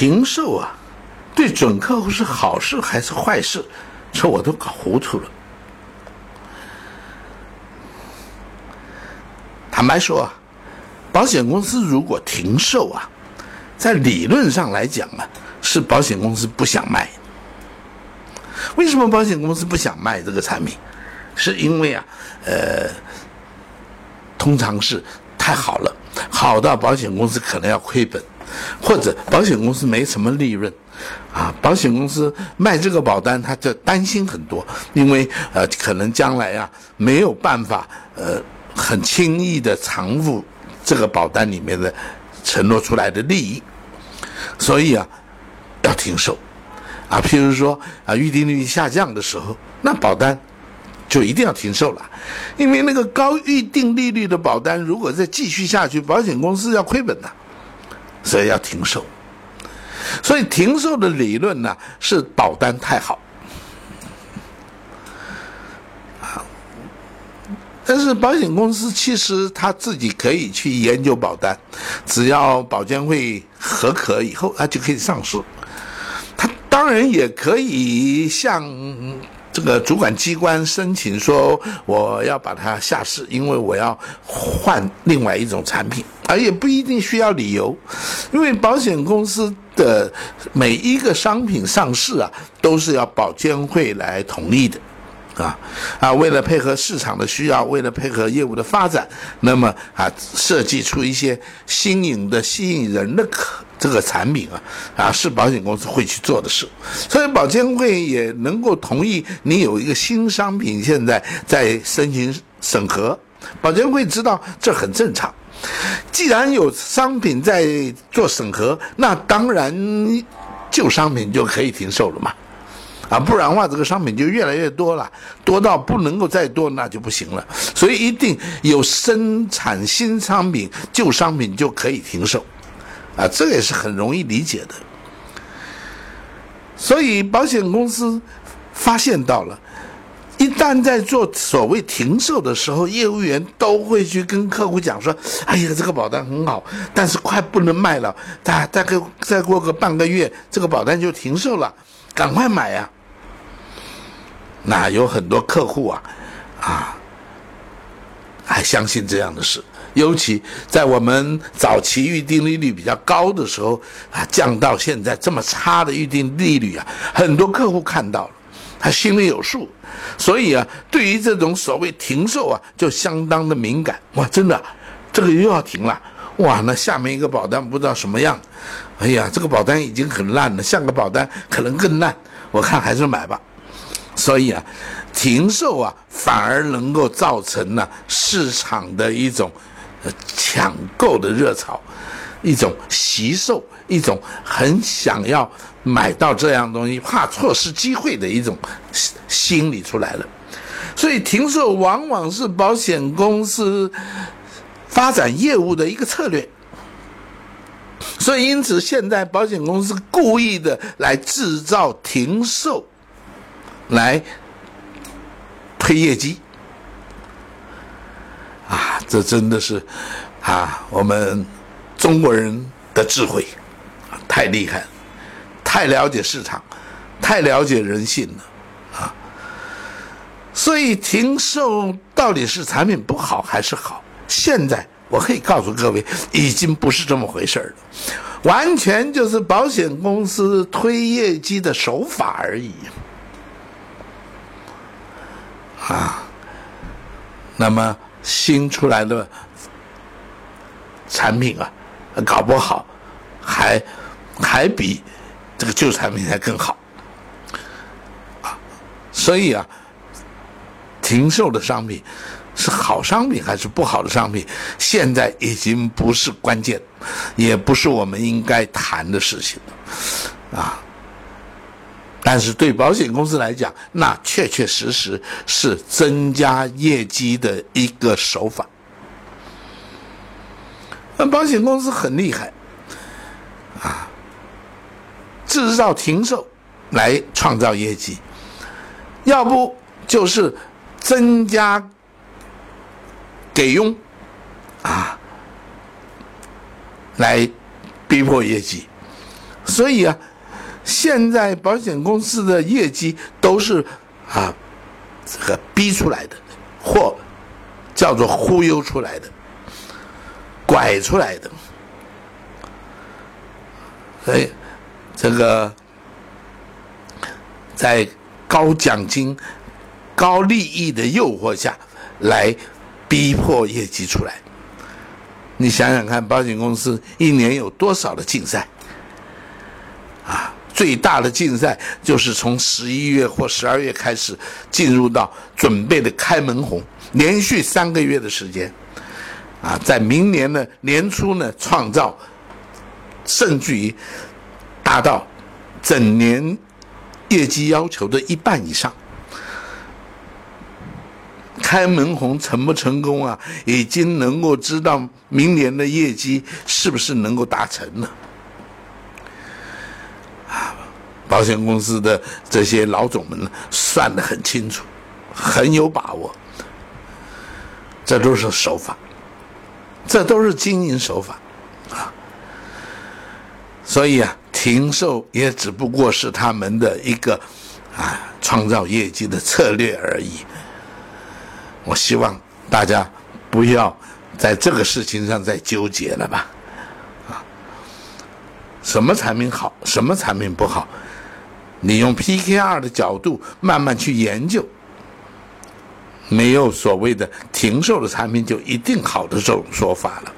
停售啊，对准客户是好事还是坏事？这我都搞糊涂了。坦白说啊，保险公司如果停售啊，在理论上来讲啊，是保险公司不想卖。为什么保险公司不想卖这个产品？是因为啊，呃，通常是太好了，好到保险公司可能要亏本，或者保险公司没什么利润，啊，保险公司卖这个保单，他就担心很多，因为呃，可能将来啊没有办法呃很轻易的偿付这个保单里面的承诺出来的利益，所以啊要停售，啊，譬如说啊预定利率下降的时候，那保单。就一定要停售了，因为那个高预定利率的保单，如果再继续下去，保险公司要亏本的，所以要停售。所以停售的理论呢，是保单太好。但是保险公司其实他自己可以去研究保单，只要保监会核可以后，他就可以上市。他当然也可以向。这个主管机关申请说，我要把它下市，因为我要换另外一种产品，而也不一定需要理由，因为保险公司的每一个商品上市啊，都是要保监会来同意的。啊啊！为了配合市场的需要，为了配合业务的发展，那么啊，设计出一些新颖的、吸引人的可这个产品啊啊，是保险公司会去做的事。所以保监会也能够同意你有一个新商品现在在申请审核，保监会知道这很正常。既然有商品在做审核，那当然旧商品就可以停售了嘛。啊，不然的话，这个商品就越来越多了，多到不能够再多，那就不行了。所以一定有生产新商品，旧商品就可以停售，啊，这个也是很容易理解的。所以保险公司发现到了，一旦在做所谓停售的时候，业务员都会去跟客户讲说：“哎呀，这个保单很好，但是快不能卖了，大大概再过个半个月，这个保单就停售了，赶快买呀！”那有很多客户啊，啊，还相信这样的事，尤其在我们早期预定利率比较高的时候啊，降到现在这么差的预定利率啊，很多客户看到了，他心里有数，所以啊，对于这种所谓停售啊，就相当的敏感。哇，真的，这个又要停了，哇，那下面一个保单不知道什么样，哎呀，这个保单已经很烂了，下个保单可能更烂，我看还是买吧。所以啊，停售啊，反而能够造成呢市场的一种抢购的热潮，一种惜售，一种很想要买到这样东西，怕错失机会的一种心理出来了。所以停售往往是保险公司发展业务的一个策略。所以因此，现在保险公司故意的来制造停售。来推业绩啊！这真的是啊，我们中国人的智慧太厉害了，太了解市场，太了解人性了啊！所以停售到底是产品不好还是好？现在我可以告诉各位，已经不是这么回事了，完全就是保险公司推业绩的手法而已。啊，那么新出来的产品啊，搞不好还还比这个旧产品还更好啊，所以啊，停售的商品是好商品还是不好的商品，现在已经不是关键，也不是我们应该谈的事情啊。但是对保险公司来讲，那确确实实是增加业绩的一个手法。那保险公司很厉害，啊，制造停售来创造业绩，要不就是增加给佣，啊，来逼迫业绩。所以啊，现在保险公司的业绩都是啊这个逼出来的，或叫做忽悠出来的、拐出来的。所以这个在高奖金、高利益的诱惑下来逼迫业绩出来。你想想看，保险公司一年有多少的竞赛？啊，最大的竞赛就是从十一月或十二月开始，进入到准备的开门红，连续三个月的时间，啊，在明年的年初呢，创造甚至于达到整年业绩要求的一半以上。开门红成不成功啊？已经能够知道明年的业绩是不是能够达成了。啊，保险公司的这些老总们，算得很清楚，很有把握。这都是手法，这都是经营手法，啊。所以啊，停售也只不过是他们的一个啊创造业绩的策略而已。我希望大家不要在这个事情上再纠结了吧，什么产品好，什么产品不好，你用 PKR 的角度慢慢去研究，没有所谓的停售的产品就一定好的这种说法了。